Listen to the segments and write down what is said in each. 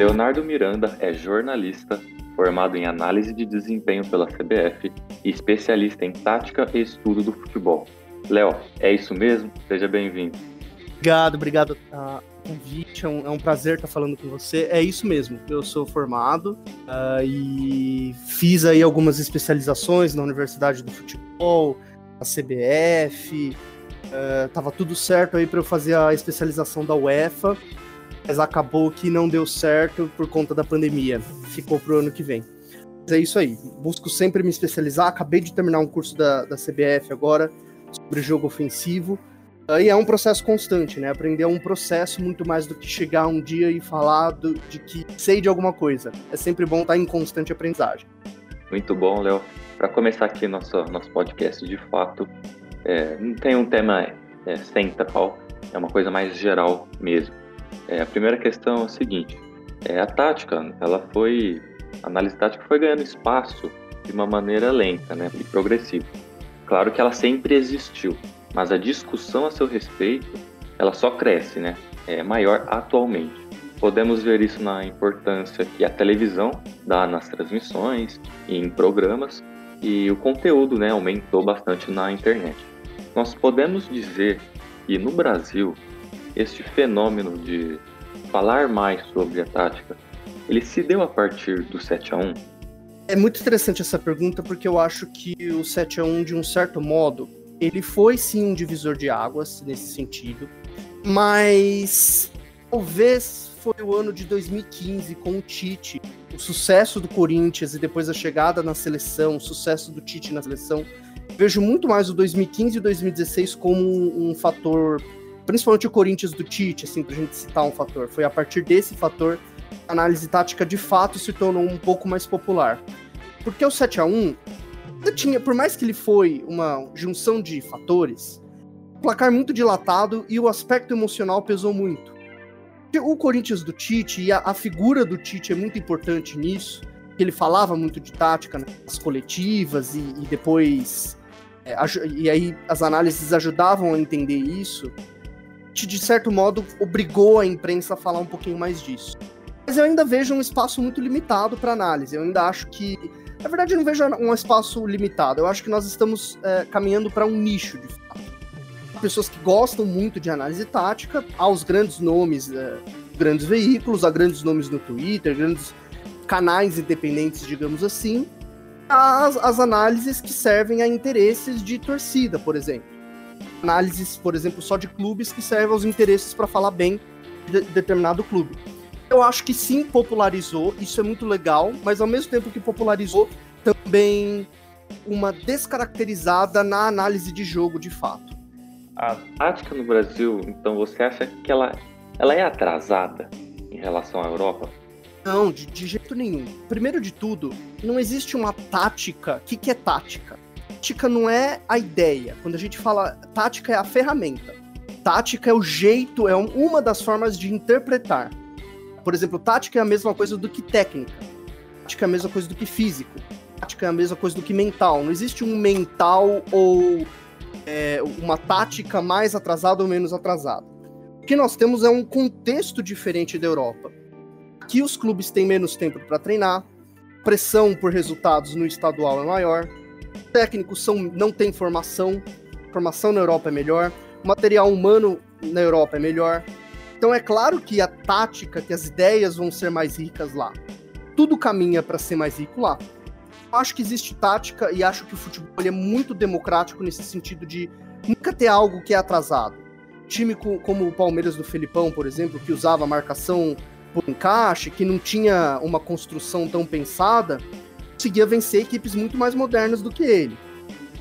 Leonardo Miranda é jornalista, formado em análise de desempenho pela CBF e especialista em tática e estudo do futebol. Léo, é isso mesmo? Seja bem-vindo. Obrigado, obrigado pelo convite. É um, é um, prazer estar falando com você. É isso mesmo. Eu sou formado uh, e fiz aí algumas especializações na Universidade do Futebol, na CBF. Uh, tava tudo certo aí para eu fazer a especialização da UEFA, mas acabou que não deu certo por conta da pandemia. Ficou pro ano que vem. Mas é isso aí. Busco sempre me especializar. Acabei de terminar um curso da, da CBF agora sobre jogo ofensivo. E é um processo constante, né? Aprender é um processo muito mais do que chegar um dia e falar do, de que sei de alguma coisa. É sempre bom estar em constante aprendizagem. Muito bom, Léo. Para começar aqui nosso, nosso podcast, de fato, é, não tem um tema é, central, é uma coisa mais geral mesmo. É, a primeira questão é o seguinte: é, a tática, ela foi, a análise tática foi ganhando espaço de uma maneira lenta, né, e progressiva. Claro que ela sempre existiu, mas a discussão a seu respeito, ela só cresce, né? É maior atualmente. Podemos ver isso na importância que a televisão dá nas transmissões e em programas, e o conteúdo, né, aumentou bastante na internet. Nós podemos dizer que no Brasil, este fenômeno de falar mais sobre a tática, ele se deu a partir do 7 a 1 é muito interessante essa pergunta porque eu acho que o 7 a 1 de um certo modo, ele foi sim um divisor de águas nesse sentido, mas talvez foi o ano de 2015 com o Tite, o sucesso do Corinthians e depois a chegada na seleção, o sucesso do Tite na seleção. Vejo muito mais o 2015 e 2016 como um, um fator, principalmente o Corinthians do Tite, assim, pra gente citar um fator. Foi a partir desse fator análise tática de fato se tornou um pouco mais popular. Porque o 7 a 1 tinha, por mais que ele foi uma junção de fatores, o placar muito dilatado e o aspecto emocional pesou muito. O Corinthians do Tite e a, a figura do Tite é muito importante nisso, que ele falava muito de tática nas coletivas e, e depois é, e aí as análises ajudavam a entender isso. De certo modo obrigou a imprensa a falar um pouquinho mais disso. Mas eu ainda vejo um espaço muito limitado para análise. Eu ainda acho que. Na verdade, eu não vejo um espaço limitado. Eu acho que nós estamos é, caminhando para um nicho, de fato. Pessoas que gostam muito de análise tática, aos grandes nomes, é, grandes veículos, a grandes nomes no Twitter, grandes canais independentes, digamos assim, as, as análises que servem a interesses de torcida, por exemplo. Análises, por exemplo, só de clubes que servem aos interesses para falar bem de determinado clube eu acho que sim popularizou, isso é muito legal, mas ao mesmo tempo que popularizou, também uma descaracterizada na análise de jogo de fato. A tática no Brasil, então você acha que ela, ela é atrasada em relação à Europa? Não, de, de jeito nenhum. Primeiro de tudo, não existe uma tática. O que, que é tática? Tática não é a ideia. Quando a gente fala tática, é a ferramenta. Tática é o jeito, é uma das formas de interpretar. Por exemplo, tática é a mesma coisa do que técnica. Tática é a mesma coisa do que físico. Tática é a mesma coisa do que mental. Não existe um mental ou é, uma tática mais atrasada ou menos atrasada. O que nós temos é um contexto diferente da Europa. Aqui os clubes têm menos tempo para treinar, pressão por resultados no estadual é maior, técnicos são, não têm formação, formação na Europa é melhor, o material humano na Europa é melhor, então é claro que a tática, que as ideias vão ser mais ricas lá. Tudo caminha para ser mais rico lá. Acho que existe tática e acho que o futebol é muito democrático nesse sentido de nunca ter algo que é atrasado. Time como o Palmeiras do Felipão, por exemplo, que usava marcação por encaixe, que não tinha uma construção tão pensada, conseguia vencer equipes muito mais modernas do que ele.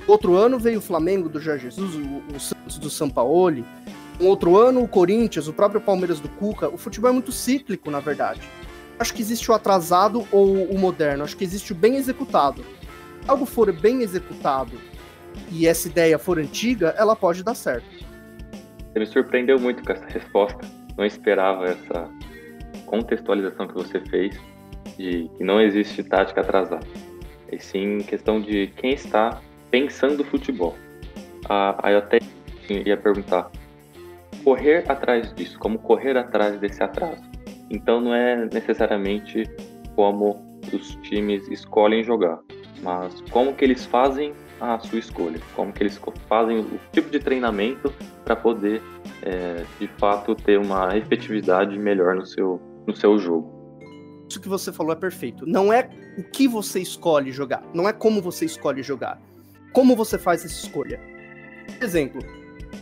Outro ano veio o Flamengo do Jorge Jesus, o, o Santos do Sampaoli, um outro ano, o Corinthians, o próprio Palmeiras do Cuca, o futebol é muito cíclico, na verdade. Acho que existe o atrasado ou o moderno, acho que existe o bem executado. Se algo for bem executado e essa ideia for antiga, ela pode dar certo. Você me surpreendeu muito com essa resposta. Não esperava essa contextualização que você fez de que não existe tática atrasada. E sim questão de quem está pensando futebol. Ah, aí eu até ia perguntar, correr atrás disso, como correr atrás desse atraso. Então não é necessariamente como os times escolhem jogar, mas como que eles fazem a sua escolha, como que eles fazem o tipo de treinamento para poder é, de fato ter uma efetividade melhor no seu, no seu jogo. Isso que você falou é perfeito. Não é o que você escolhe jogar, não é como você escolhe jogar. Como você faz essa escolha? Por exemplo,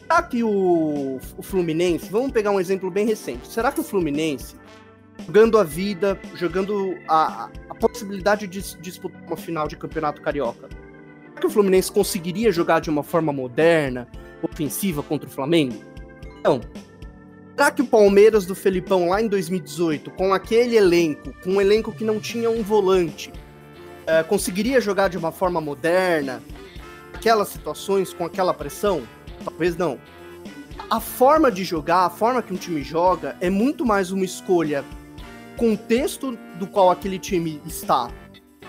será que o, o Fluminense, vamos pegar um exemplo bem recente, será que o Fluminense, jogando a vida, jogando a, a possibilidade de disputar uma final de campeonato carioca, será que o Fluminense conseguiria jogar de uma forma moderna, ofensiva contra o Flamengo? Não. Será que o Palmeiras do Felipão lá em 2018, com aquele elenco, com um elenco que não tinha um volante, uh, conseguiria jogar de uma forma moderna, aquelas situações com aquela pressão? Talvez não. A forma de jogar, a forma que um time joga, é muito mais uma escolha contexto do qual aquele time está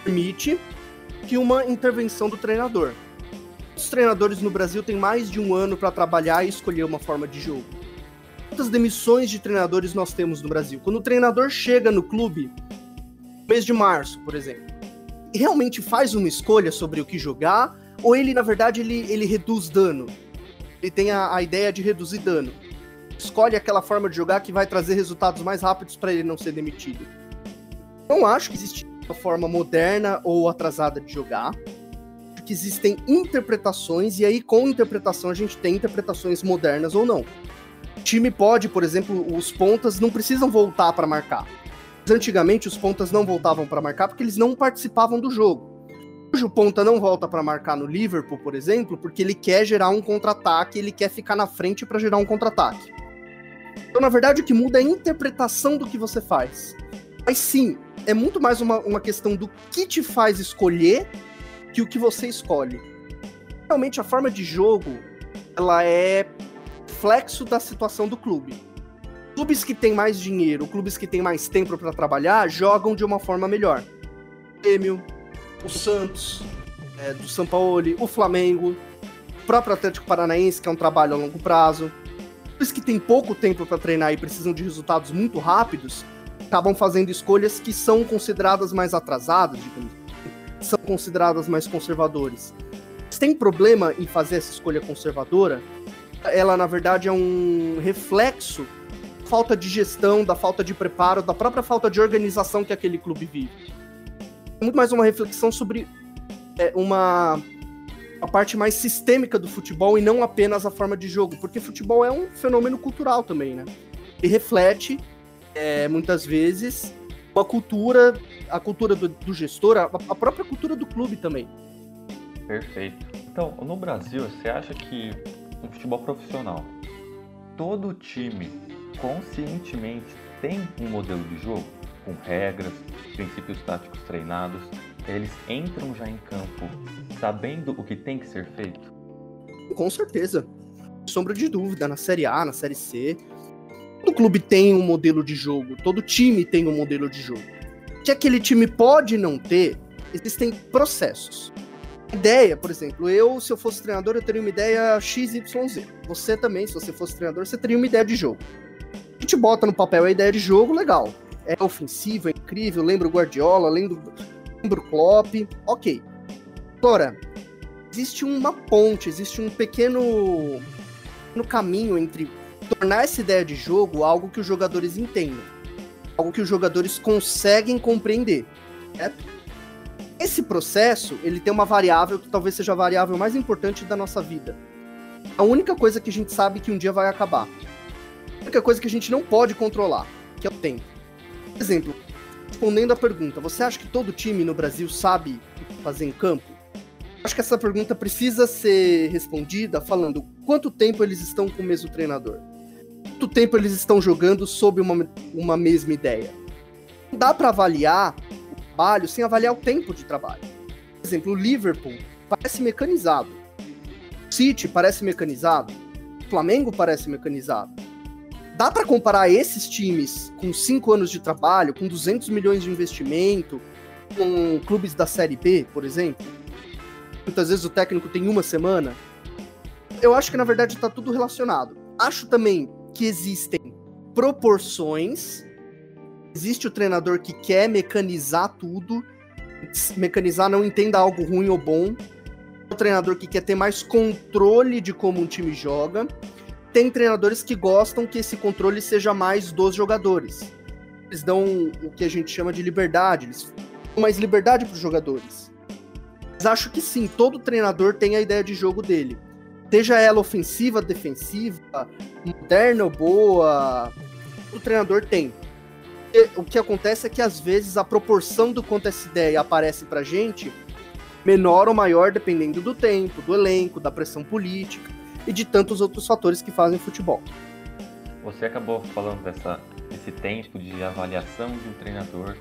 permite que uma intervenção do treinador. Os treinadores no Brasil têm mais de um ano para trabalhar e escolher uma forma de jogo. Quantas demissões de treinadores nós temos no Brasil? Quando o treinador chega no clube, mês de março, por exemplo, realmente faz uma escolha sobre o que jogar, ou ele, na verdade, ele, ele reduz dano? Ele tem a, a ideia de reduzir dano. Escolhe aquela forma de jogar que vai trazer resultados mais rápidos para ele não ser demitido. Não acho que existe uma forma moderna ou atrasada de jogar que existem interpretações, e aí com interpretação a gente tem interpretações modernas ou não. Time pode, por exemplo, os pontas não precisam voltar para marcar. Antigamente os pontas não voltavam para marcar porque eles não participavam do jogo. Hoje o ponta não volta para marcar no Liverpool, por exemplo, porque ele quer gerar um contra-ataque, ele quer ficar na frente para gerar um contra-ataque. Então, na verdade, o que muda é a interpretação do que você faz. Mas sim, é muito mais uma, uma questão do que te faz escolher que o que você escolhe. Realmente a forma de jogo, ela é flexo da situação do clube. Clubes que têm mais dinheiro, clubes que têm mais tempo para trabalhar, jogam de uma forma melhor. O Grêmio, o Santos, é, do São Paulo, o Flamengo, o próprio Atlético Paranaense, que é um trabalho a longo prazo. Clubes que têm pouco tempo para treinar e precisam de resultados muito rápidos, acabam fazendo escolhas que são consideradas mais atrasadas, digamos são consideradas mais conservadores. Se tem problema em fazer essa escolha conservadora, ela na verdade é um reflexo da falta de gestão, da falta de preparo, da própria falta de organização que aquele clube vive. É muito mais uma reflexão sobre é, uma a parte mais sistêmica do futebol e não apenas a forma de jogo, porque futebol é um fenômeno cultural também, né? E reflete é, muitas vezes a cultura, a cultura do, do gestor, a, a, própria cultura do clube também. Perfeito. Então, no Brasil, você acha que no futebol profissional, todo time conscientemente tem um modelo de jogo com regras, princípios táticos treinados, eles entram já em campo sabendo o que tem que ser feito? Com certeza. Sombra de dúvida, na Série A, na Série C, Todo clube tem um modelo de jogo, todo time tem um modelo de jogo. O que aquele time pode não ter, existem processos. Ideia, por exemplo, eu, se eu fosse treinador, eu teria uma ideia XYZ. Você também, se você fosse treinador, você teria uma ideia de jogo. A gente bota no papel a ideia de jogo, legal. É ofensivo, é incrível, lembra o Guardiola, lembra, lembra o Klopp, ok. Agora, existe uma ponte, existe um pequeno no caminho entre tornar essa ideia de jogo algo que os jogadores entendam, algo que os jogadores conseguem compreender, certo? Esse processo, ele tem uma variável que talvez seja a variável mais importante da nossa vida. A única coisa que a gente sabe que um dia vai acabar. A única coisa que a gente não pode controlar, que é o tempo. Por exemplo, respondendo à pergunta, você acha que todo time no Brasil sabe fazer em campo? Acho que essa pergunta precisa ser respondida falando quanto tempo eles estão com o mesmo treinador quanto tempo eles estão jogando sob uma, uma mesma ideia. Não dá para avaliar trabalho sem avaliar o tempo de trabalho. Por exemplo, o Liverpool parece mecanizado. O City parece mecanizado. O Flamengo parece mecanizado. Dá para comparar esses times com 5 anos de trabalho, com 200 milhões de investimento, com clubes da Série B, por exemplo? Muitas vezes o técnico tem uma semana. Eu acho que na verdade está tudo relacionado. Acho também que existem proporções Existe o treinador que quer mecanizar tudo, mecanizar não entenda algo ruim ou bom. O treinador que quer ter mais controle de como um time joga. Tem treinadores que gostam que esse controle seja mais dos jogadores. Eles dão o que a gente chama de liberdade, eles dão mais liberdade para os jogadores. Mas acho que sim, todo treinador tem a ideia de jogo dele. Seja ela ofensiva, defensiva, moderna ou boa, o treinador tem. O que acontece é que às vezes a proporção do quanto essa ideia aparece pra gente menor ou maior dependendo do tempo, do elenco, da pressão política e de tantos outros fatores que fazem futebol. Você acabou falando dessa, desse tempo de avaliação de um treinador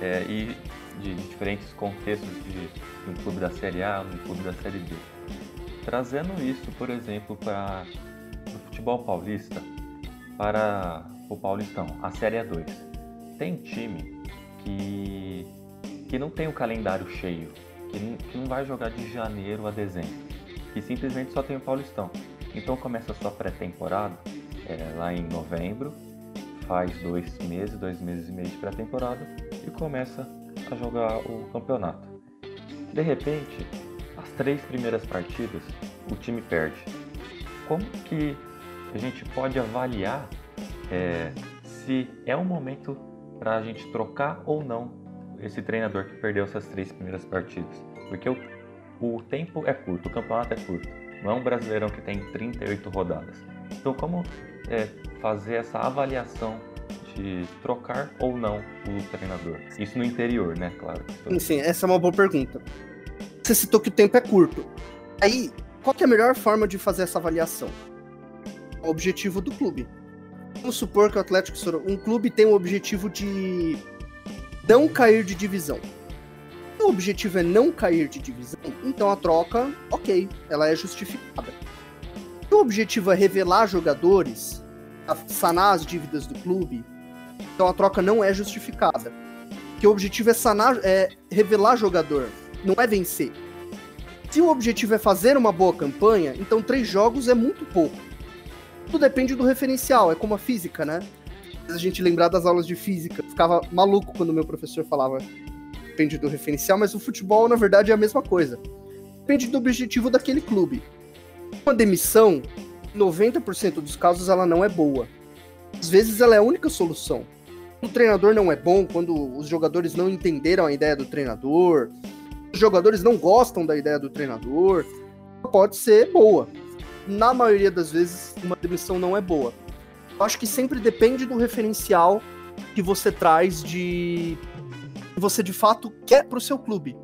é, e de, diferentes contextos de, de, um clube da Série A, um clube da Série B. Trazendo isso, por exemplo, para o futebol paulista, para o Paulistão, a Série A2. Tem time que, que não tem o calendário cheio, que não, que não vai jogar de janeiro a dezembro, que simplesmente só tem o Paulistão. Então começa a sua pré-temporada é, lá em novembro, faz dois meses, dois meses e meio de pré-temporada e começa a jogar o campeonato. De repente, as três primeiras partidas o time perde. Como que a gente pode avaliar é, se é um momento para a gente trocar ou não esse treinador que perdeu essas três primeiras partidas. Porque o, o tempo é curto, o campeonato é curto. Não é um brasileirão que tem 38 rodadas. Então, como é, fazer essa avaliação de trocar ou não o treinador? Isso no interior, né? Claro. Sim, essa é uma boa pergunta. Você citou que o tempo é curto. Aí, qual é a melhor forma de fazer essa avaliação? O objetivo do clube. Vamos supor que o Atlético Sorocaba, um clube tem o objetivo de não cair de divisão. O objetivo é não cair de divisão, então a troca, ok, ela é justificada. Se o objetivo é revelar jogadores, sanar as dívidas do clube, então a troca não é justificada. Porque o objetivo é sanar, é revelar jogador, não é vencer. Se o objetivo é fazer uma boa campanha, então três jogos é muito pouco tudo depende do referencial, é como a física, né? A gente lembrar das aulas de física, ficava maluco quando meu professor falava depende do referencial, mas o futebol, na verdade, é a mesma coisa. Depende do objetivo daquele clube. Uma demissão, em 90% dos casos, ela não é boa. Às vezes ela é a única solução. O treinador não é bom, quando os jogadores não entenderam a ideia do treinador, os jogadores não gostam da ideia do treinador, pode ser boa na maioria das vezes, uma demissão não é boa. Eu acho que sempre depende do referencial que você traz de. que você de fato quer para o seu clube.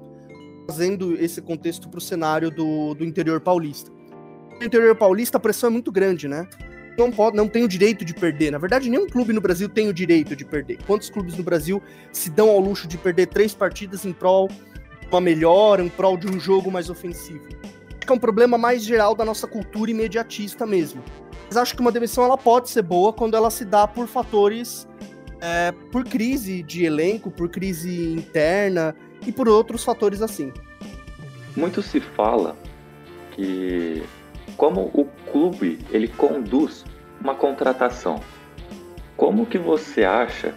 Fazendo esse contexto para o cenário do, do interior paulista. No interior paulista, a pressão é muito grande, né? Não, pode, não tem o direito de perder. Na verdade, nenhum clube no Brasil tem o direito de perder. Quantos clubes no Brasil se dão ao luxo de perder três partidas em prol uma melhora, em prol de um jogo mais ofensivo? Que é um problema mais geral da nossa cultura imediatista mesmo. Mas acho que uma demissão ela pode ser boa quando ela se dá por fatores, é, por crise de elenco, por crise interna e por outros fatores assim. Muito se fala que como o clube ele conduz uma contratação. Como que você acha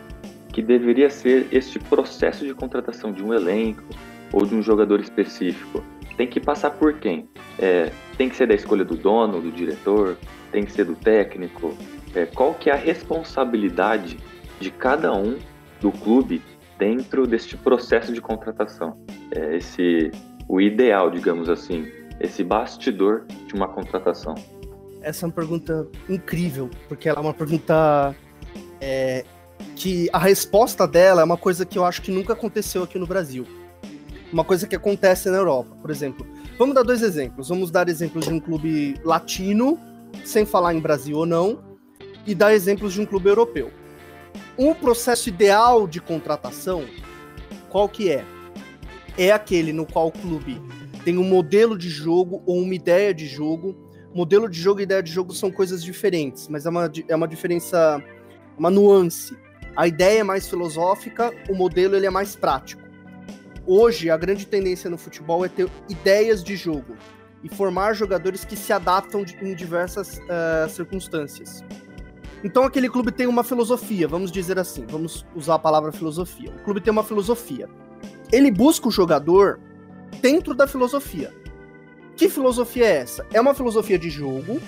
que deveria ser este processo de contratação de um elenco ou de um jogador específico? Tem que passar por quem? É, tem que ser da escolha do dono, do diretor, tem que ser do técnico. É, qual que é a responsabilidade de cada um do clube dentro deste processo de contratação? É, esse o ideal, digamos assim, esse bastidor de uma contratação. Essa é uma pergunta incrível, porque ela é uma pergunta é, que a resposta dela é uma coisa que eu acho que nunca aconteceu aqui no Brasil uma coisa que acontece na Europa, por exemplo. Vamos dar dois exemplos. Vamos dar exemplos de um clube latino, sem falar em Brasil ou não, e dar exemplos de um clube europeu. Um processo ideal de contratação, qual que é? É aquele no qual o clube tem um modelo de jogo ou uma ideia de jogo. Modelo de jogo e ideia de jogo são coisas diferentes, mas é uma, é uma diferença, uma nuance. A ideia é mais filosófica, o modelo ele é mais prático hoje a grande tendência no futebol é ter ideias de jogo e formar jogadores que se adaptam em diversas uh, circunstâncias. Então aquele clube tem uma filosofia, vamos dizer assim, vamos usar a palavra filosofia. O clube tem uma filosofia. Ele busca o jogador dentro da filosofia. Que filosofia é essa? É uma filosofia de jogo,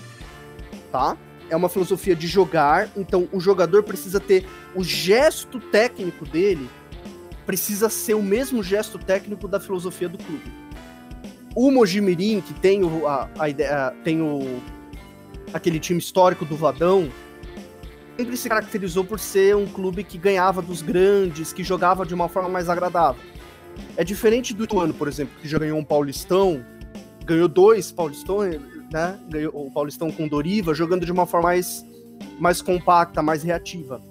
tá? É uma filosofia de jogar, então o jogador precisa ter o gesto técnico dele precisa ser o mesmo gesto técnico da filosofia do clube. O Mojimirim, que tem o, a, a ideia, tem o aquele time histórico do Vadão, sempre se caracterizou por ser um clube que ganhava dos grandes, que jogava de uma forma mais agradável. É diferente do Ituano, por exemplo, que já ganhou um Paulistão, ganhou dois Paulistão, né? Ganhou o Paulistão com Doriva, jogando de uma forma mais, mais compacta, mais reativa.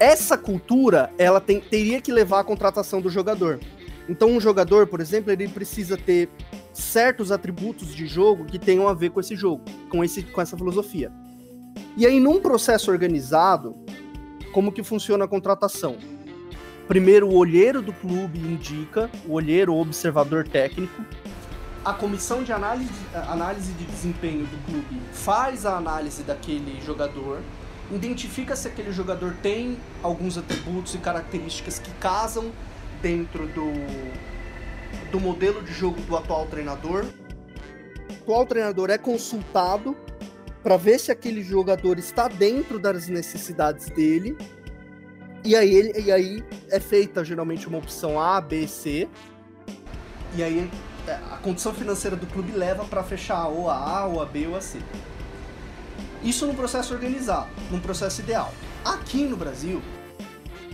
Essa cultura, ela tem, teria que levar à contratação do jogador. Então, um jogador, por exemplo, ele precisa ter certos atributos de jogo que tenham a ver com esse jogo, com, esse, com essa filosofia. E aí, num processo organizado, como que funciona a contratação? Primeiro, o olheiro do clube indica, o olheiro, o observador técnico. A comissão de análise, análise de desempenho do clube faz a análise daquele jogador, identifica se aquele jogador tem alguns atributos e características que casam dentro do, do modelo de jogo do atual treinador. O atual treinador é consultado para ver se aquele jogador está dentro das necessidades dele. E aí, ele, e aí é feita geralmente uma opção A, B, C. E aí é, a condição financeira do clube leva para fechar ou a A, ou a B, ou a C. Isso num processo organizado, num processo ideal. Aqui no Brasil,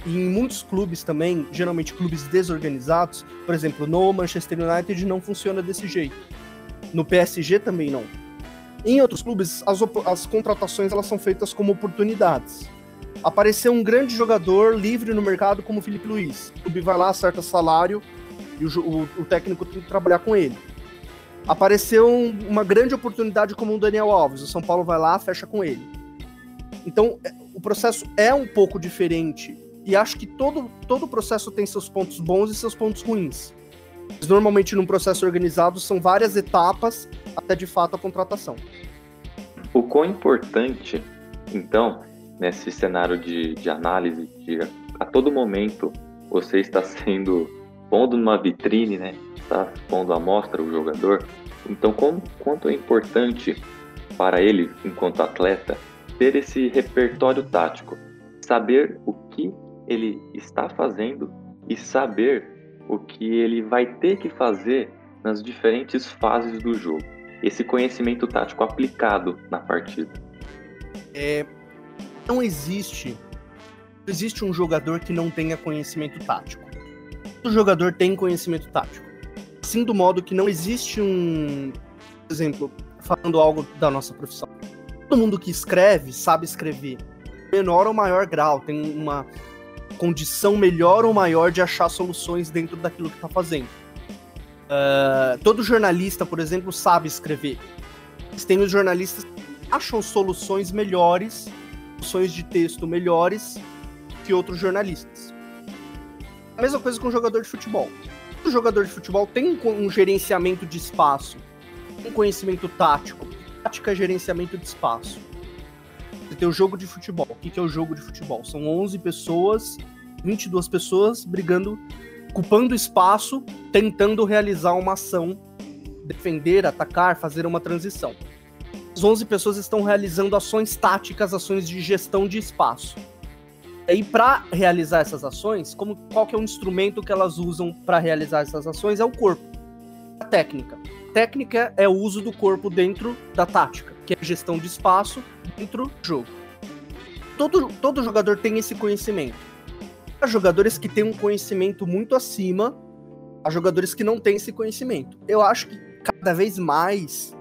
em muitos clubes também, geralmente clubes desorganizados, por exemplo, no Manchester United não funciona desse jeito. No PSG também não. Em outros clubes, as, as contratações elas são feitas como oportunidades. Apareceu um grande jogador livre no mercado como o Felipe Luiz. O clube vai lá, acerta salário e o, o, o técnico tem que trabalhar com ele. Apareceu um, uma grande oportunidade como o Daniel Alves. O São Paulo vai lá, fecha com ele. Então, é, o processo é um pouco diferente. E acho que todo, todo processo tem seus pontos bons e seus pontos ruins. Normalmente, num processo organizado, são várias etapas até de fato a contratação. O quão importante, então, nesse cenário de, de análise, de a todo momento você está sendo pondo numa vitrine, né? Está pondo à mostra o jogador. Então, como, quanto é importante para ele, enquanto atleta, ter esse repertório tático, saber o que ele está fazendo e saber o que ele vai ter que fazer nas diferentes fases do jogo. Esse conhecimento tático aplicado na partida. É, não existe existe um jogador que não tenha conhecimento tático. Todo jogador tem conhecimento tático. Assim do modo que não existe um, por exemplo, falando algo da nossa profissão. Todo mundo que escreve sabe escrever, menor ou maior grau, tem uma condição melhor ou maior de achar soluções dentro daquilo que está fazendo. Uh, todo jornalista, por exemplo, sabe escrever. Tem os jornalistas que acham soluções melhores, soluções de texto melhores que outros jornalistas. A mesma coisa com jogador de futebol. O jogador de futebol tem um gerenciamento de espaço, um conhecimento tático. Tática é gerenciamento de espaço. Você tem o jogo de futebol. O que é o jogo de futebol? São 11 pessoas, 22 pessoas brigando, ocupando espaço, tentando realizar uma ação, defender, atacar, fazer uma transição. As 11 pessoas estão realizando ações táticas, ações de gestão de espaço. Aí, para realizar essas ações, como, qual que é o instrumento que elas usam para realizar essas ações? É o corpo. A técnica. A técnica é o uso do corpo dentro da tática que é gestão de espaço dentro do jogo. Todo, todo jogador tem esse conhecimento. Há jogadores que têm um conhecimento muito acima, há jogadores que não têm esse conhecimento. Eu acho que cada vez mais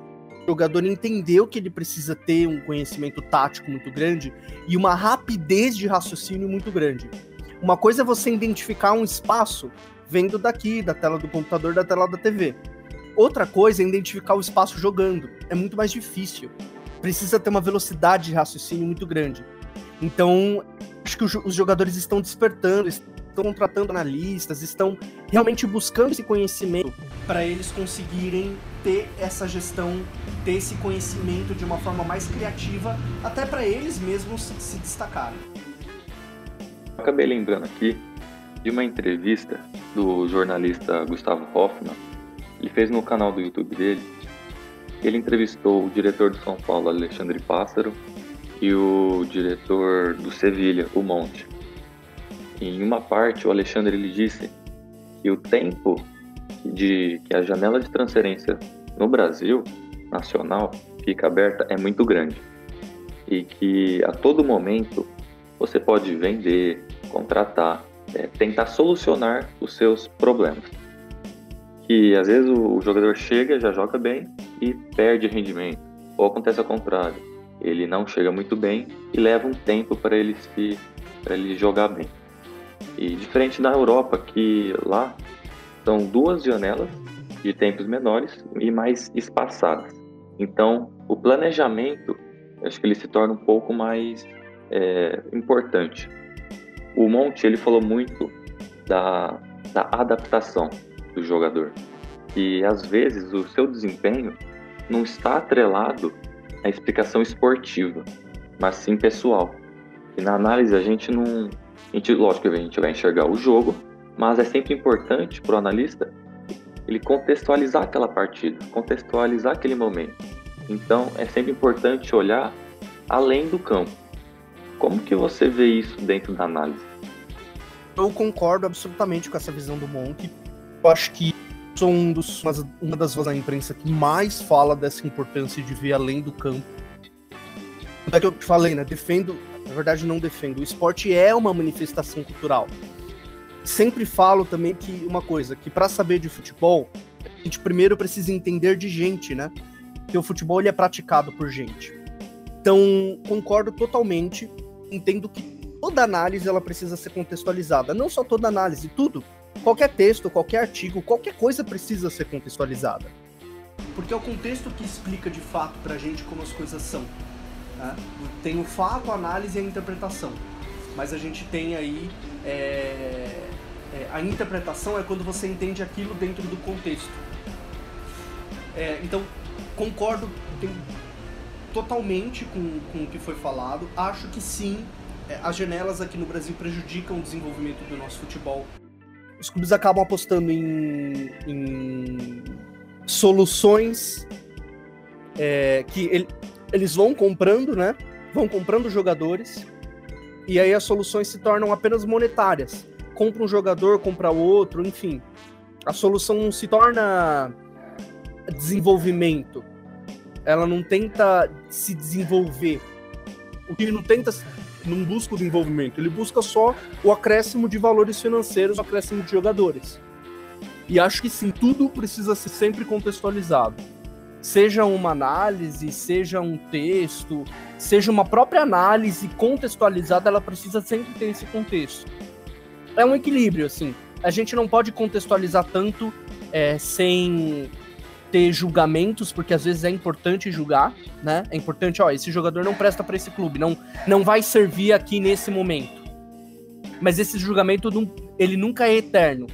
o jogador entendeu que ele precisa ter um conhecimento tático muito grande e uma rapidez de raciocínio muito grande. Uma coisa é você identificar um espaço vendo daqui, da tela do computador, da tela da TV. Outra coisa é identificar o espaço jogando. É muito mais difícil. Precisa ter uma velocidade de raciocínio muito grande. Então, acho que os jogadores estão despertando, estão contratando analistas, estão realmente buscando esse conhecimento para eles conseguirem ter essa gestão, ter esse conhecimento de uma forma mais criativa, até para eles mesmos se destacarem. Acabei lembrando aqui de uma entrevista do jornalista Gustavo Hoffman. Ele fez no canal do YouTube dele. Ele entrevistou o diretor do São Paulo, Alexandre Pássaro, e o diretor do Sevilha, o Monte. E em uma parte, o Alexandre ele disse que o tempo de que a janela de transferência no Brasil nacional fica aberta é muito grande e que a todo momento você pode vender, contratar, é, tentar solucionar os seus problemas. Que às vezes o, o jogador chega, já joga bem e perde rendimento, ou acontece ao contrário, ele não chega muito bem e leva um tempo para ele se para ele jogar bem. E diferente da Europa, que lá são duas janelas de tempos menores e mais espaçadas. Então, o planejamento, acho que ele se torna um pouco mais é, importante. O Monte ele falou muito da, da adaptação do jogador e às vezes o seu desempenho não está atrelado à explicação esportiva, mas sim pessoal. E na análise a gente não, a gente, lógico que a gente vai enxergar o jogo, mas é sempre importante para o analista ele contextualizar aquela partida, contextualizar aquele momento. Então é sempre importante olhar além do campo. Como que você vê isso dentro da análise? Eu concordo absolutamente com essa visão do Monk. Eu acho que sou um dos, uma das vozes da imprensa que mais fala dessa importância de ver além do campo. É que eu falei, né? Defendo, na verdade não defendo. O esporte é uma manifestação cultural sempre falo também que uma coisa, que para saber de futebol, a gente primeiro precisa entender de gente, né? Que o futebol ele é praticado por gente. Então, concordo totalmente, entendo que toda análise ela precisa ser contextualizada, não só toda análise, tudo. Qualquer texto, qualquer artigo, qualquer coisa precisa ser contextualizada. Porque é o contexto que explica de fato pra gente como as coisas são. Né? Tem o fato, a análise e a interpretação. Mas a gente tem aí é, é, a interpretação é quando você entende aquilo dentro do contexto. É, então, concordo totalmente com, com o que foi falado. Acho que sim, é, as janelas aqui no Brasil prejudicam o desenvolvimento do nosso futebol. Os clubes acabam apostando em, em soluções é, que ele, eles vão comprando, né? Vão comprando jogadores e aí as soluções se tornam apenas monetárias compra um jogador, compra outro, enfim. A solução não se torna desenvolvimento. Ela não tenta se desenvolver. O time não tenta, não busca o desenvolvimento, ele busca só o acréscimo de valores financeiros, o acréscimo de jogadores. E acho que sim, tudo precisa ser sempre contextualizado. Seja uma análise, seja um texto, seja uma própria análise contextualizada, ela precisa sempre ter esse contexto é um equilíbrio, assim. A gente não pode contextualizar tanto é, sem ter julgamentos, porque às vezes é importante julgar, né? É importante, ó, esse jogador não presta para esse clube, não, não vai servir aqui nesse momento. Mas esse julgamento, ele nunca é eterno.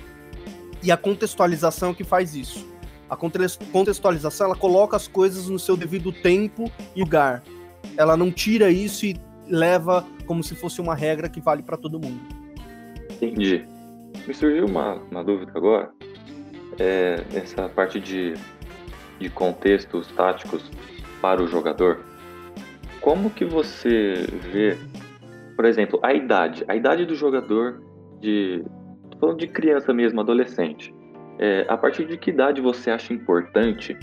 E a contextualização é que faz isso. A contextualização, ela coloca as coisas no seu devido tempo e lugar. Ela não tira isso e leva como se fosse uma regra que vale para todo mundo. Entendi. Me surgiu uma, uma dúvida agora. É, nessa parte de, de contextos táticos para o jogador. Como que você vê, por exemplo, a idade? A idade do jogador de. Falando de criança mesmo, adolescente. É, a partir de que idade você acha importante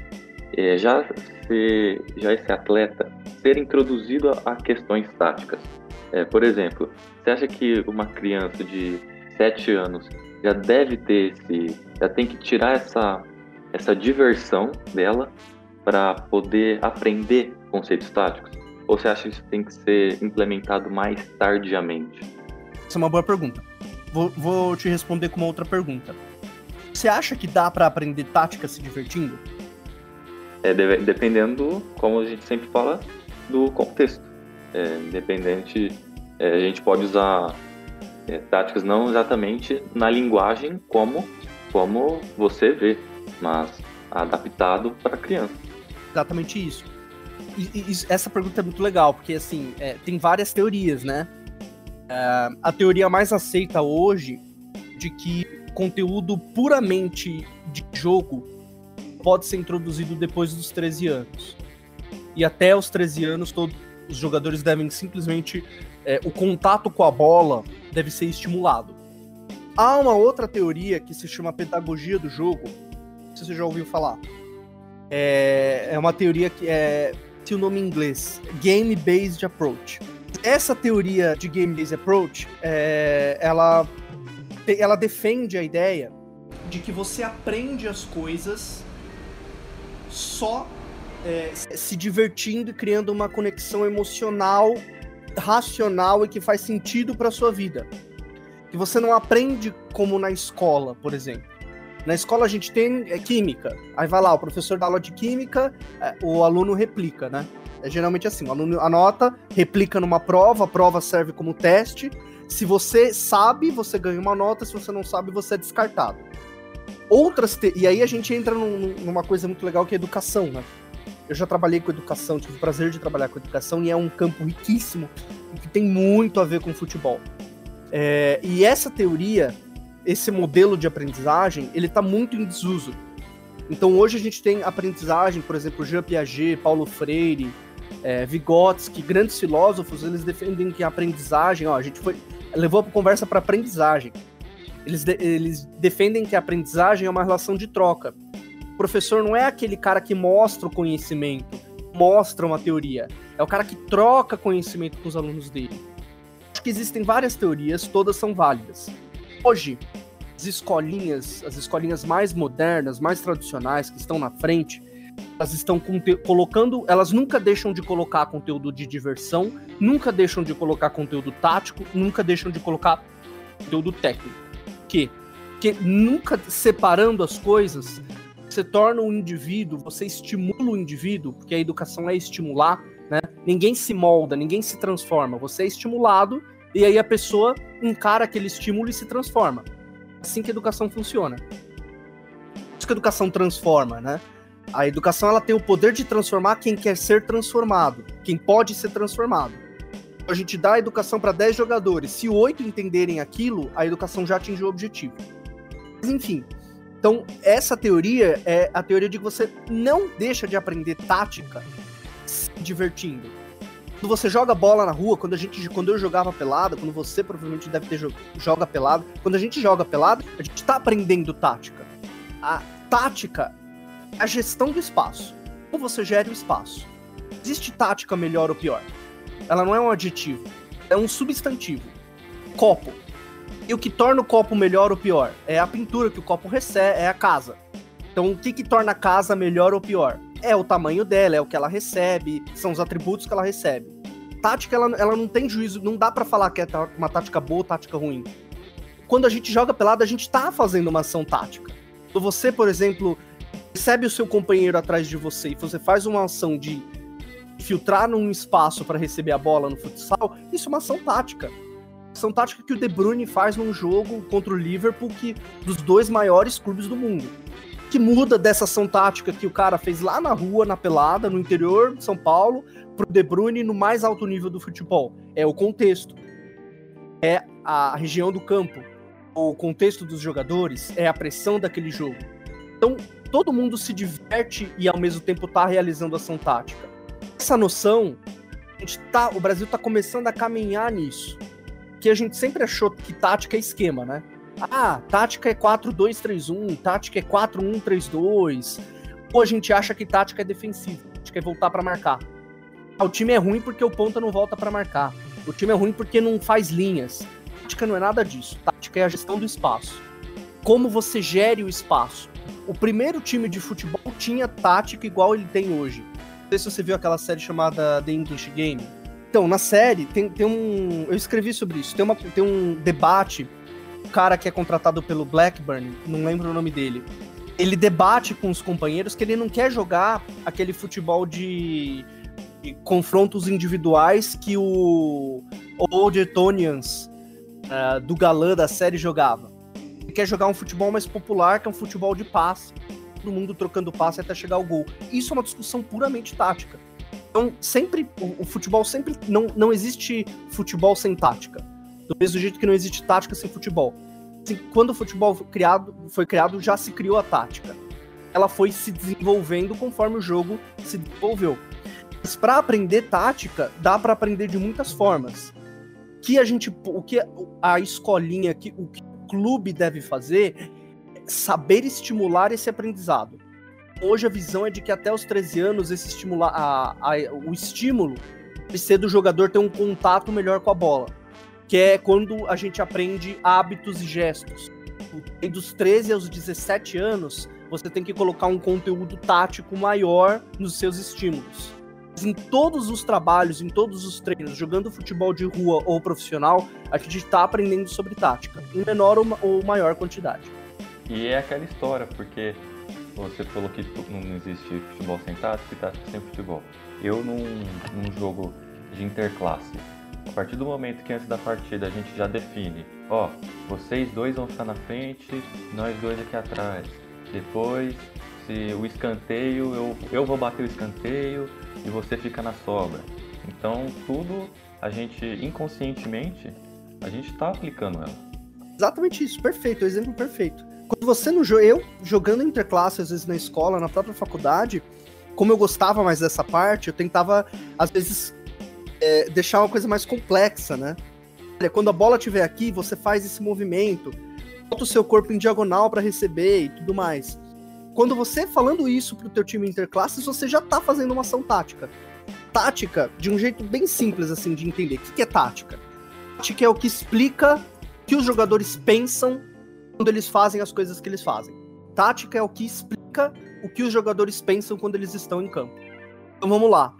é, já, ser, já esse atleta ser introduzido a, a questões táticas? É, por exemplo, você acha que uma criança de 7 anos já deve ter esse. já tem que tirar essa, essa diversão dela para poder aprender conceitos táticos? Ou você acha que isso tem que ser implementado mais tardiamente? Essa é uma boa pergunta. Vou, vou te responder com uma outra pergunta. Você acha que dá para aprender tática se divertindo? É, dependendo, como a gente sempre fala, do contexto. É, independente é, a gente pode usar é, táticas não exatamente na linguagem como, como você vê. mas adaptado para criança. Exatamente isso. E, e, essa pergunta é muito legal, porque assim, é, tem várias teorias, né? É, a teoria mais aceita hoje de que conteúdo puramente de jogo pode ser introduzido depois dos 13 anos. E até os 13 anos, todos os jogadores devem simplesmente. É, o contato com a bola deve ser estimulado. Há uma outra teoria que se chama pedagogia do jogo. Se você já ouviu falar. É, é uma teoria que é. Tem o nome em inglês: Game Based Approach. Essa teoria de Game Based Approach, é, ela, ela defende a ideia de que você aprende as coisas só é, se divertindo e criando uma conexão emocional, racional e que faz sentido para sua vida que você não aprende como na escola, por exemplo. Na escola a gente tem é, química. Aí vai lá, o professor dá aula de química, é, o aluno replica, né? É geralmente assim, o aluno anota, replica numa prova, a prova serve como teste. Se você sabe, você ganha uma nota, se você não sabe, você é descartado. Outras te... e aí a gente entra num, numa coisa muito legal que é educação, né? Eu já trabalhei com educação, tive o prazer de trabalhar com educação e é um campo riquíssimo que tem muito a ver com futebol. É, e essa teoria, esse modelo de aprendizagem, ele está muito em desuso. Então hoje a gente tem aprendizagem, por exemplo, Jean Piaget, Paulo Freire, é, Vygotsky, grandes filósofos, eles defendem que a aprendizagem, ó, a gente foi levou a conversa para aprendizagem. Eles, de, eles defendem que a aprendizagem é uma relação de troca. Professor não é aquele cara que mostra o conhecimento, mostra uma teoria. É o cara que troca conhecimento com os alunos dele acho que existem várias teorias, todas são válidas. Hoje, as escolinhas, as escolinhas mais modernas, mais tradicionais, que estão na frente, elas estão colocando, elas nunca deixam de colocar conteúdo de diversão, nunca deixam de colocar conteúdo tático, nunca deixam de colocar conteúdo técnico. Que que nunca separando as coisas, você torna o indivíduo, você estimula o indivíduo, porque a educação é estimular, né? Ninguém se molda, ninguém se transforma. Você é estimulado e aí a pessoa encara aquele estímulo e se transforma. Assim que a educação funciona. Isso que a educação transforma, né? A educação ela tem o poder de transformar quem quer ser transformado, quem pode ser transformado. A gente dá a educação para 10 jogadores. Se oito entenderem aquilo, a educação já atingiu o objetivo. Mas enfim, então essa teoria é a teoria de que você não deixa de aprender tática se divertindo. Quando você joga bola na rua, quando a gente, quando eu jogava pelada, quando você provavelmente deve ter joga pelada, quando a gente joga pelada, a gente tá aprendendo tática. A tática é a gestão do espaço. Como você gera o espaço. Existe tática melhor ou pior? Ela não é um adjetivo, é um substantivo. Copo. E o que torna o copo melhor ou pior? É a pintura que o copo recebe, é a casa. Então, o que, que torna a casa melhor ou pior? é o tamanho dela, é o que ela recebe, são os atributos que ela recebe. Tática, ela, ela não tem juízo, não dá para falar que é uma tática boa ou tática ruim. Quando a gente joga pelado, a gente tá fazendo uma ação tática. Quando você, por exemplo, recebe o seu companheiro atrás de você e você faz uma ação de filtrar num espaço para receber a bola no futsal, isso é uma ação tática. Ação tática que o De Bruyne faz num jogo contra o Liverpool, que dos dois maiores clubes do mundo que muda dessa ação tática que o cara fez lá na rua, na pelada, no interior de São Paulo, pro De Bruyne no mais alto nível do futebol? É o contexto. É a região do campo. O contexto dos jogadores, é a pressão daquele jogo. Então, todo mundo se diverte e ao mesmo tempo tá realizando ação tática. Essa noção, a gente tá, o Brasil tá começando a caminhar nisso. Que a gente sempre achou que tática é esquema, né? Ah, tática é 4-2-3-1, tática é 4-1-3-2. Ou a gente acha que tática é defensiva, tática é voltar para marcar. Ah, o time é ruim porque o ponta não volta para marcar. O time é ruim porque não faz linhas. Tática não é nada disso. Tática é a gestão do espaço. Como você gere o espaço. O primeiro time de futebol tinha tática igual ele tem hoje. Não sei se você viu aquela série chamada The English Game. Então, na série, tem, tem um. Eu escrevi sobre isso. Tem, uma, tem um debate cara que é contratado pelo Blackburn, não lembro o nome dele, ele debate com os companheiros que ele não quer jogar aquele futebol de, de confrontos individuais que o Old Etonians uh, do galã da série jogava. Ele quer jogar um futebol mais popular, que é um futebol de passe. todo mundo trocando passe até chegar ao gol. Isso é uma discussão puramente tática. Então, sempre, o, o futebol sempre, não, não existe futebol sem tática. Do mesmo jeito que não existe tática sem futebol. Assim, quando o futebol foi criado, foi criado, já se criou a tática. Ela foi se desenvolvendo conforme o jogo se desenvolveu. Mas para aprender tática, dá para aprender de muitas formas. Que a gente, o que a escolinha, que, o que o clube deve fazer é saber estimular esse aprendizado. Hoje a visão é de que até os 13 anos esse estimular, a, a, o estímulo deve ser do jogador ter um contato melhor com a bola, que é quando a gente aprende hábitos e gestos. E dos 13 aos 17 anos, você tem que colocar um conteúdo tático maior nos seus estímulos em todos os trabalhos, em todos os treinos, jogando futebol de rua ou profissional, a gente está aprendendo sobre tática, em menor ou maior quantidade. E é aquela história, porque você falou que não existe futebol sem tática e tática sem futebol. Eu, num, num jogo de interclasse, a partir do momento que antes da partida a gente já define, ó, vocês dois vão ficar na frente, nós dois aqui atrás. Depois, se o escanteio, eu, eu vou bater o escanteio, e você fica na sobra. Então, tudo a gente inconscientemente a gente está aplicando ela. Exatamente isso, perfeito, exemplo perfeito. Quando você jogo, eu jogando interclasse às vezes na escola, na própria faculdade, como eu gostava mais dessa parte, eu tentava às vezes é, deixar uma coisa mais complexa, né? Quando a bola estiver aqui, você faz esse movimento, bota o seu corpo em diagonal para receber e tudo mais quando você falando isso pro teu time interclasses, você já tá fazendo uma ação tática. Tática, de um jeito bem simples assim de entender. O que, que é tática? Tática é o que explica que os jogadores pensam quando eles fazem as coisas que eles fazem. Tática é o que explica o que os jogadores pensam quando eles estão em campo. Então vamos lá.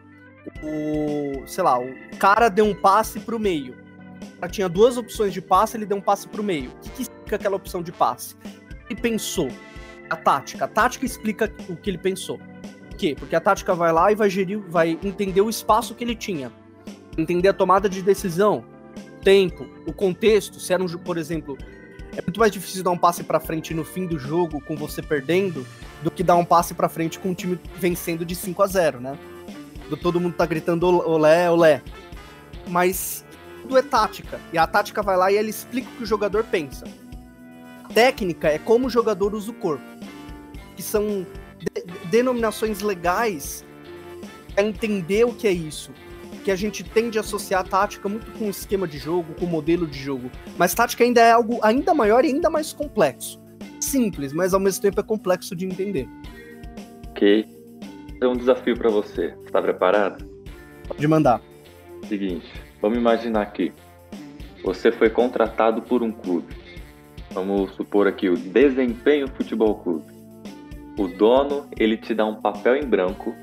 O, sei lá, o cara deu um passe pro meio. O tinha duas opções de passe, ele deu um passe pro meio. O que, que explica aquela opção de passe? Ele pensou a tática. A tática explica o que ele pensou. Por quê? Porque a tática vai lá e vai gerir, vai entender o espaço que ele tinha, entender a tomada de decisão, tempo, o contexto. Se era um, por exemplo, é muito mais difícil dar um passe para frente no fim do jogo com você perdendo do que dar um passe para frente com o time vencendo de 5 a 0, né? Do todo mundo tá gritando olé, olé. Mas tudo é tática. E a tática vai lá e ele explica o que o jogador pensa. A técnica é como o jogador usa o corpo que são de denominações legais para entender o que é isso. Que a gente tende a associar a tática muito com o esquema de jogo, com o modelo de jogo. Mas tática ainda é algo ainda maior e ainda mais complexo. Simples, mas ao mesmo tempo é complexo de entender. Ok. É um desafio para você. Está preparado? Pode mandar. Seguinte, vamos imaginar aqui. Você foi contratado por um clube. Vamos supor aqui o Desempenho Futebol Clube o dono ele te dá um papel em branco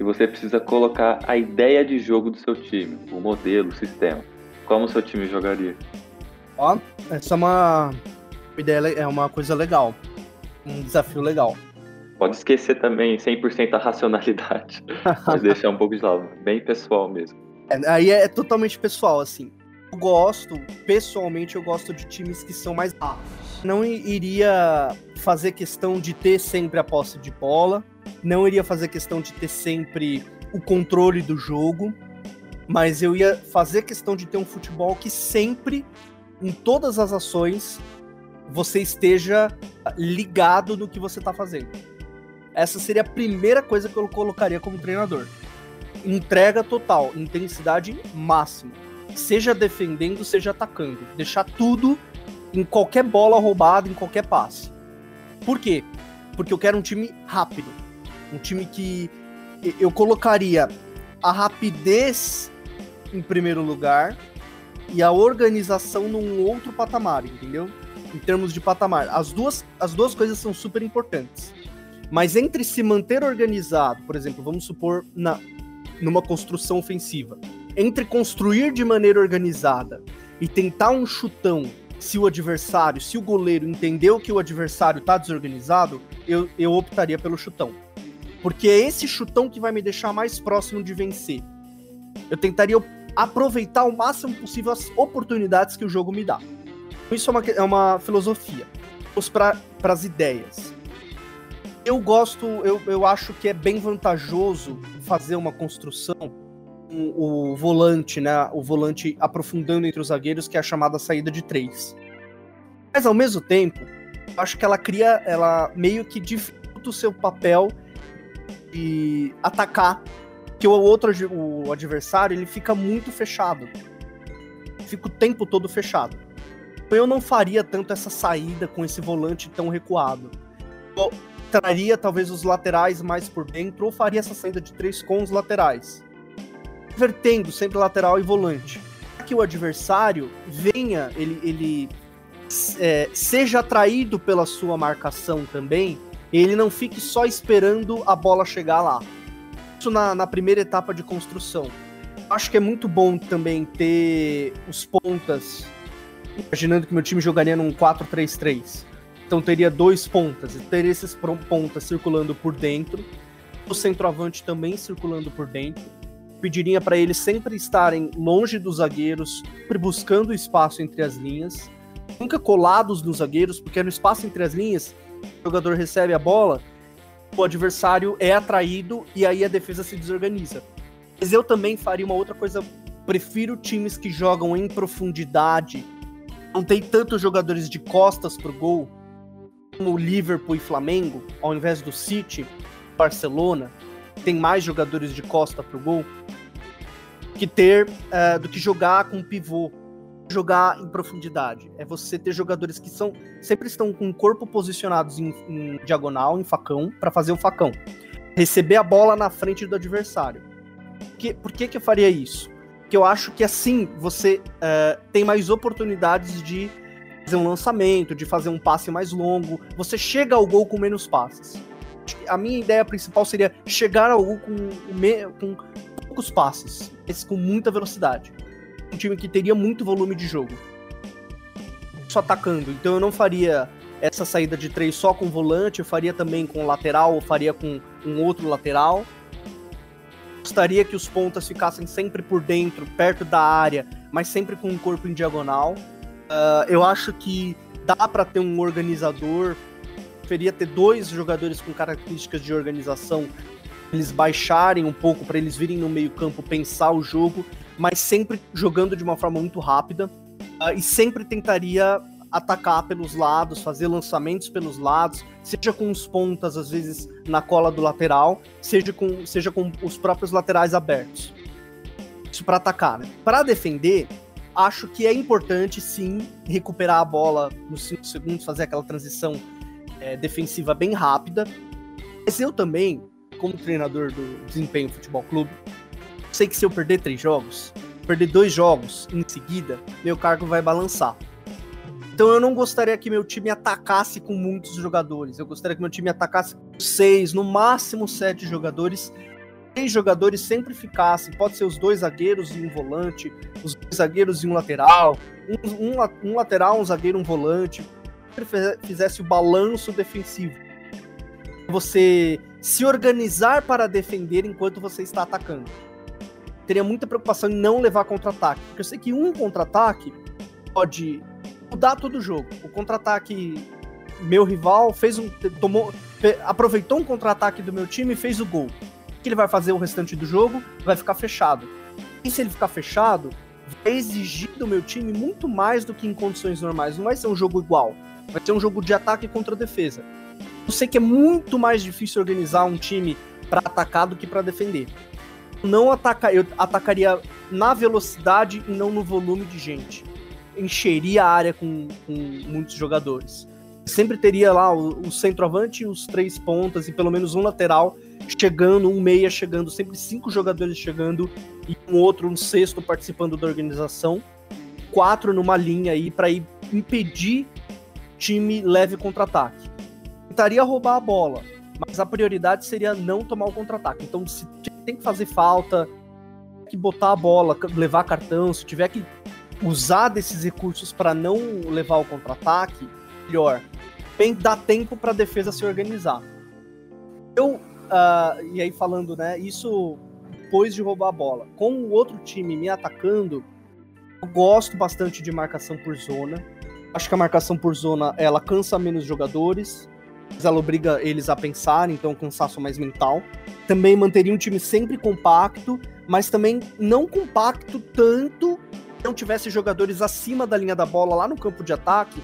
e você precisa colocar a ideia de jogo do seu time, o modelo, o sistema. Como o seu time jogaria? Ó, essa é uma ideia, é uma coisa legal, um desafio legal. Pode esquecer também 100% a racionalidade, mas deixar um pouco de lado, bem pessoal mesmo. É, aí é totalmente pessoal, assim. Eu gosto, pessoalmente, eu gosto de times que são mais rápidos não iria fazer questão de ter sempre a posse de bola, não iria fazer questão de ter sempre o controle do jogo, mas eu ia fazer questão de ter um futebol que sempre, em todas as ações, você esteja ligado no que você está fazendo. Essa seria a primeira coisa que eu colocaria como treinador. Entrega total, intensidade máxima. Seja defendendo, seja atacando. Deixar tudo em qualquer bola roubada, em qualquer passe. Por quê? Porque eu quero um time rápido. Um time que eu colocaria a rapidez em primeiro lugar e a organização num outro patamar, entendeu? Em termos de patamar. As duas, as duas coisas são super importantes. Mas entre se manter organizado, por exemplo, vamos supor na, numa construção ofensiva, entre construir de maneira organizada e tentar um chutão se o adversário, se o goleiro entendeu que o adversário tá desorganizado, eu, eu optaria pelo chutão. Porque é esse chutão que vai me deixar mais próximo de vencer. Eu tentaria aproveitar o máximo possível as oportunidades que o jogo me dá. Isso é uma, é uma filosofia. Vamos para as ideias. Eu gosto, eu, eu acho que é bem vantajoso fazer uma construção o volante, né? O volante aprofundando entre os zagueiros, que é a chamada saída de três. Mas ao mesmo tempo, acho que ela cria, ela meio que dificulta o seu papel de atacar, que o outro o adversário ele fica muito fechado, fica o tempo todo fechado. Eu não faria tanto essa saída com esse volante tão recuado. Eu traria talvez os laterais mais por dentro ou faria essa saída de três com os laterais, invertendo sempre lateral e volante, que o adversário venha, ele, ele é, seja atraído pela sua marcação também, ele não fique só esperando a bola chegar lá. Isso na, na primeira etapa de construção. Acho que é muito bom também ter os pontas, imaginando que meu time jogaria num 4-3-3. Então teria dois pontas, e ter esses pontas circulando por dentro, o centroavante também circulando por dentro. Pediria para eles sempre estarem longe dos zagueiros, sempre buscando espaço entre as linhas nunca colados nos zagueiros, porque no espaço entre as linhas, jogador recebe a bola, o adversário é atraído e aí a defesa se desorganiza. Mas eu também faria uma outra coisa. Prefiro times que jogam em profundidade. Não tem tantos jogadores de costas pro gol, como o Liverpool e Flamengo, ao invés do City, Barcelona, tem mais jogadores de costa pro gol, que ter uh, do que jogar com pivô jogar em profundidade. É você ter jogadores que são sempre estão com o corpo posicionados em, em diagonal, em facão, para fazer o facão. Receber a bola na frente do adversário. Que, por que, que eu faria isso? Porque eu acho que assim você uh, tem mais oportunidades de fazer um lançamento, de fazer um passe mais longo. Você chega ao gol com menos passes. A minha ideia principal seria chegar ao gol com, com poucos passes, mas com muita velocidade um time que teria muito volume de jogo. Só atacando. Então eu não faria essa saída de três só com volante, eu faria também com lateral, ou faria com um outro lateral. Gostaria que os pontas ficassem sempre por dentro, perto da área, mas sempre com um corpo em diagonal. Uh, eu acho que dá para ter um organizador. Preferia ter dois jogadores com características de organização, eles baixarem um pouco para eles virem no meio campo pensar o jogo mas sempre jogando de uma forma muito rápida uh, e sempre tentaria atacar pelos lados, fazer lançamentos pelos lados, seja com os pontas, às vezes na cola do lateral, seja com, seja com os próprios laterais abertos. Isso para atacar. Né? Para defender, acho que é importante sim recuperar a bola nos 5 segundos, fazer aquela transição é, defensiva bem rápida. Mas eu também, como treinador do Desempenho Futebol Clube, sei que se eu perder três jogos, perder dois jogos em seguida, meu cargo vai balançar. Então eu não gostaria que meu time atacasse com muitos jogadores. Eu gostaria que meu time atacasse com seis, no máximo sete jogadores. Três jogadores sempre ficassem. Pode ser os dois zagueiros e um volante, os dois zagueiros e um lateral, um, um, um lateral, um zagueiro, um volante. Sempre fizesse o balanço defensivo. Você se organizar para defender enquanto você está atacando teria muita preocupação em não levar contra-ataque. Porque eu sei que um contra-ataque pode mudar todo o jogo. O contra-ataque, meu rival fez um. tomou. aproveitou um contra-ataque do meu time e fez o gol. O que ele vai fazer o restante do jogo? Vai ficar fechado. E se ele ficar fechado, vai exigir do meu time muito mais do que em condições normais. Não vai ser um jogo igual. Vai ser um jogo de ataque contra defesa. Eu sei que é muito mais difícil organizar um time para atacar do que para defender não atacar, eu atacaria na velocidade e não no volume de gente. Encheria a área com, com muitos jogadores. Sempre teria lá o, o centroavante, os três pontas e pelo menos um lateral chegando, um meia chegando, sempre cinco jogadores chegando e um outro, um sexto participando da organização. Quatro numa linha aí para impedir time leve contra-ataque. Tentaria roubar a bola, mas a prioridade seria não tomar o contra-ataque. Então, se tem que fazer falta, que botar a bola, levar cartão, se tiver que usar desses recursos para não levar o contra-ataque, melhor. Tem dá tempo para a defesa se organizar. Eu, uh, e aí falando, né, isso depois de roubar a bola. Com o outro time me atacando, eu gosto bastante de marcação por zona. Acho que a marcação por zona, ela cansa menos jogadores, ela obriga eles a pensar, então cansaço mais mental. Também manteria um time sempre compacto, mas também não compacto tanto não tivesse jogadores acima da linha da bola lá no campo de ataque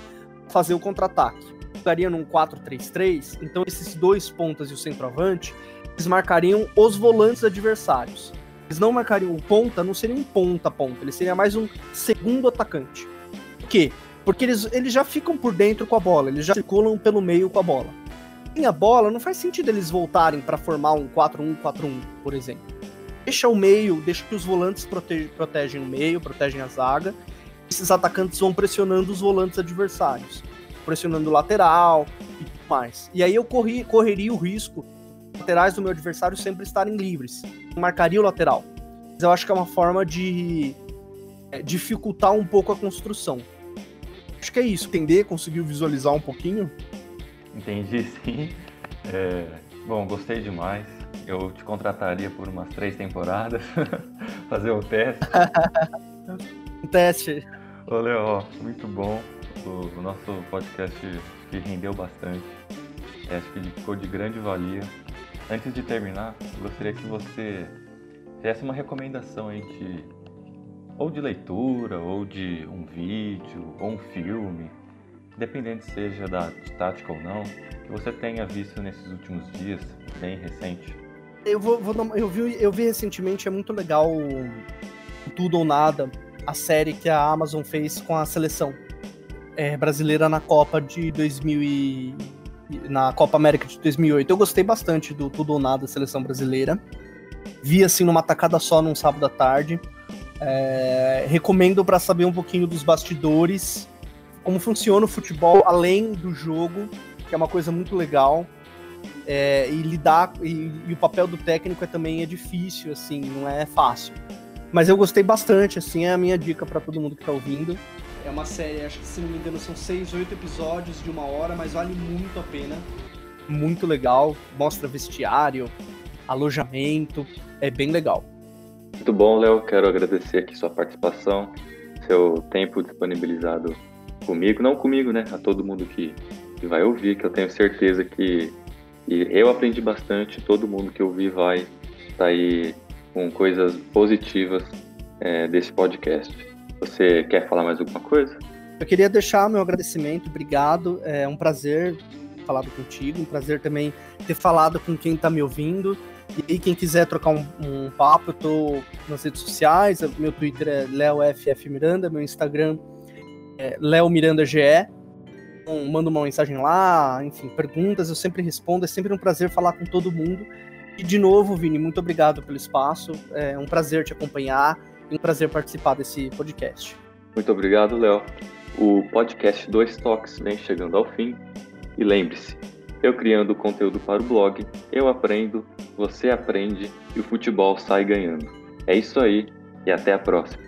fazer o contra-ataque. Daria num 4-3-3, então esses dois pontas e o centroavante, eles marcariam os volantes adversários. Eles não marcariam o ponta, não seria um ponta-ponta, ele seria mais um segundo atacante. Por quê? Porque eles, eles já ficam por dentro com a bola, eles já circulam pelo meio com a bola. Sem a bola, não faz sentido eles voltarem para formar um 4-1-4-1, por exemplo. Deixa o meio, deixa que os volantes prote protegem o meio, protegem a zaga. Esses atacantes vão pressionando os volantes adversários, pressionando o lateral e tudo mais. E aí eu corri, correria o risco laterais do meu adversário sempre estarem livres. Marcaria o lateral. Mas eu acho que é uma forma de é, dificultar um pouco a construção. Acho que é isso. Entender, conseguiu visualizar um pouquinho? Entendi, sim. É, bom, gostei demais. Eu te contrataria por umas três temporadas, fazer o teste. um teste. Ô, Leo, muito bom. O, nosso podcast que rendeu bastante. Acho que ficou de grande valia. Antes de terminar, gostaria que você fizesse uma recomendação aí de ou de leitura, ou de um vídeo, ou um filme, independente seja da, tática ou não, que você tenha visto nesses últimos dias, bem recente? Eu, vou, vou eu, vi, eu vi recentemente, é muito legal Tudo ou Nada, a série que a Amazon fez com a seleção é, brasileira na Copa de 2000 e, na Copa América de 2008. Eu gostei bastante do Tudo ou Nada, seleção brasileira. Vi assim numa tacada só num sábado à tarde. É, recomendo para saber um pouquinho dos bastidores, como funciona o futebol além do jogo, que é uma coisa muito legal. É, e lidar e, e, o papel do técnico é também é difícil, assim, não é fácil. Mas eu gostei bastante, assim, é a minha dica para todo mundo que tá ouvindo. É uma série, acho que se não me engano são seis, oito episódios de uma hora, mas vale muito a pena. Muito legal, mostra vestiário, alojamento, é bem legal. Muito bom, Léo. Quero agradecer aqui sua participação, seu tempo disponibilizado comigo, não comigo, né? A todo mundo que, que vai ouvir, que eu tenho certeza que eu aprendi bastante, todo mundo que ouvir vai estar tá com coisas positivas é, desse podcast. Você quer falar mais alguma coisa? Eu queria deixar meu agradecimento, obrigado. É um prazer falar contigo, um prazer também ter falado com quem está me ouvindo. E aí, quem quiser trocar um, um, papo, eu tô nas redes sociais. Meu Twitter é LeoFFMiranda, meu Instagram é LeoMirandaGE. Então, manda uma mensagem lá, enfim, perguntas, eu sempre respondo. É sempre um prazer falar com todo mundo. E de novo, Vini, muito obrigado pelo espaço. É um prazer te acompanhar e um prazer participar desse podcast. Muito obrigado, Léo. O podcast Dois Toques vem chegando ao fim. E lembre-se, eu criando conteúdo para o blog, eu aprendo, você aprende e o futebol sai ganhando. É isso aí e até a próxima.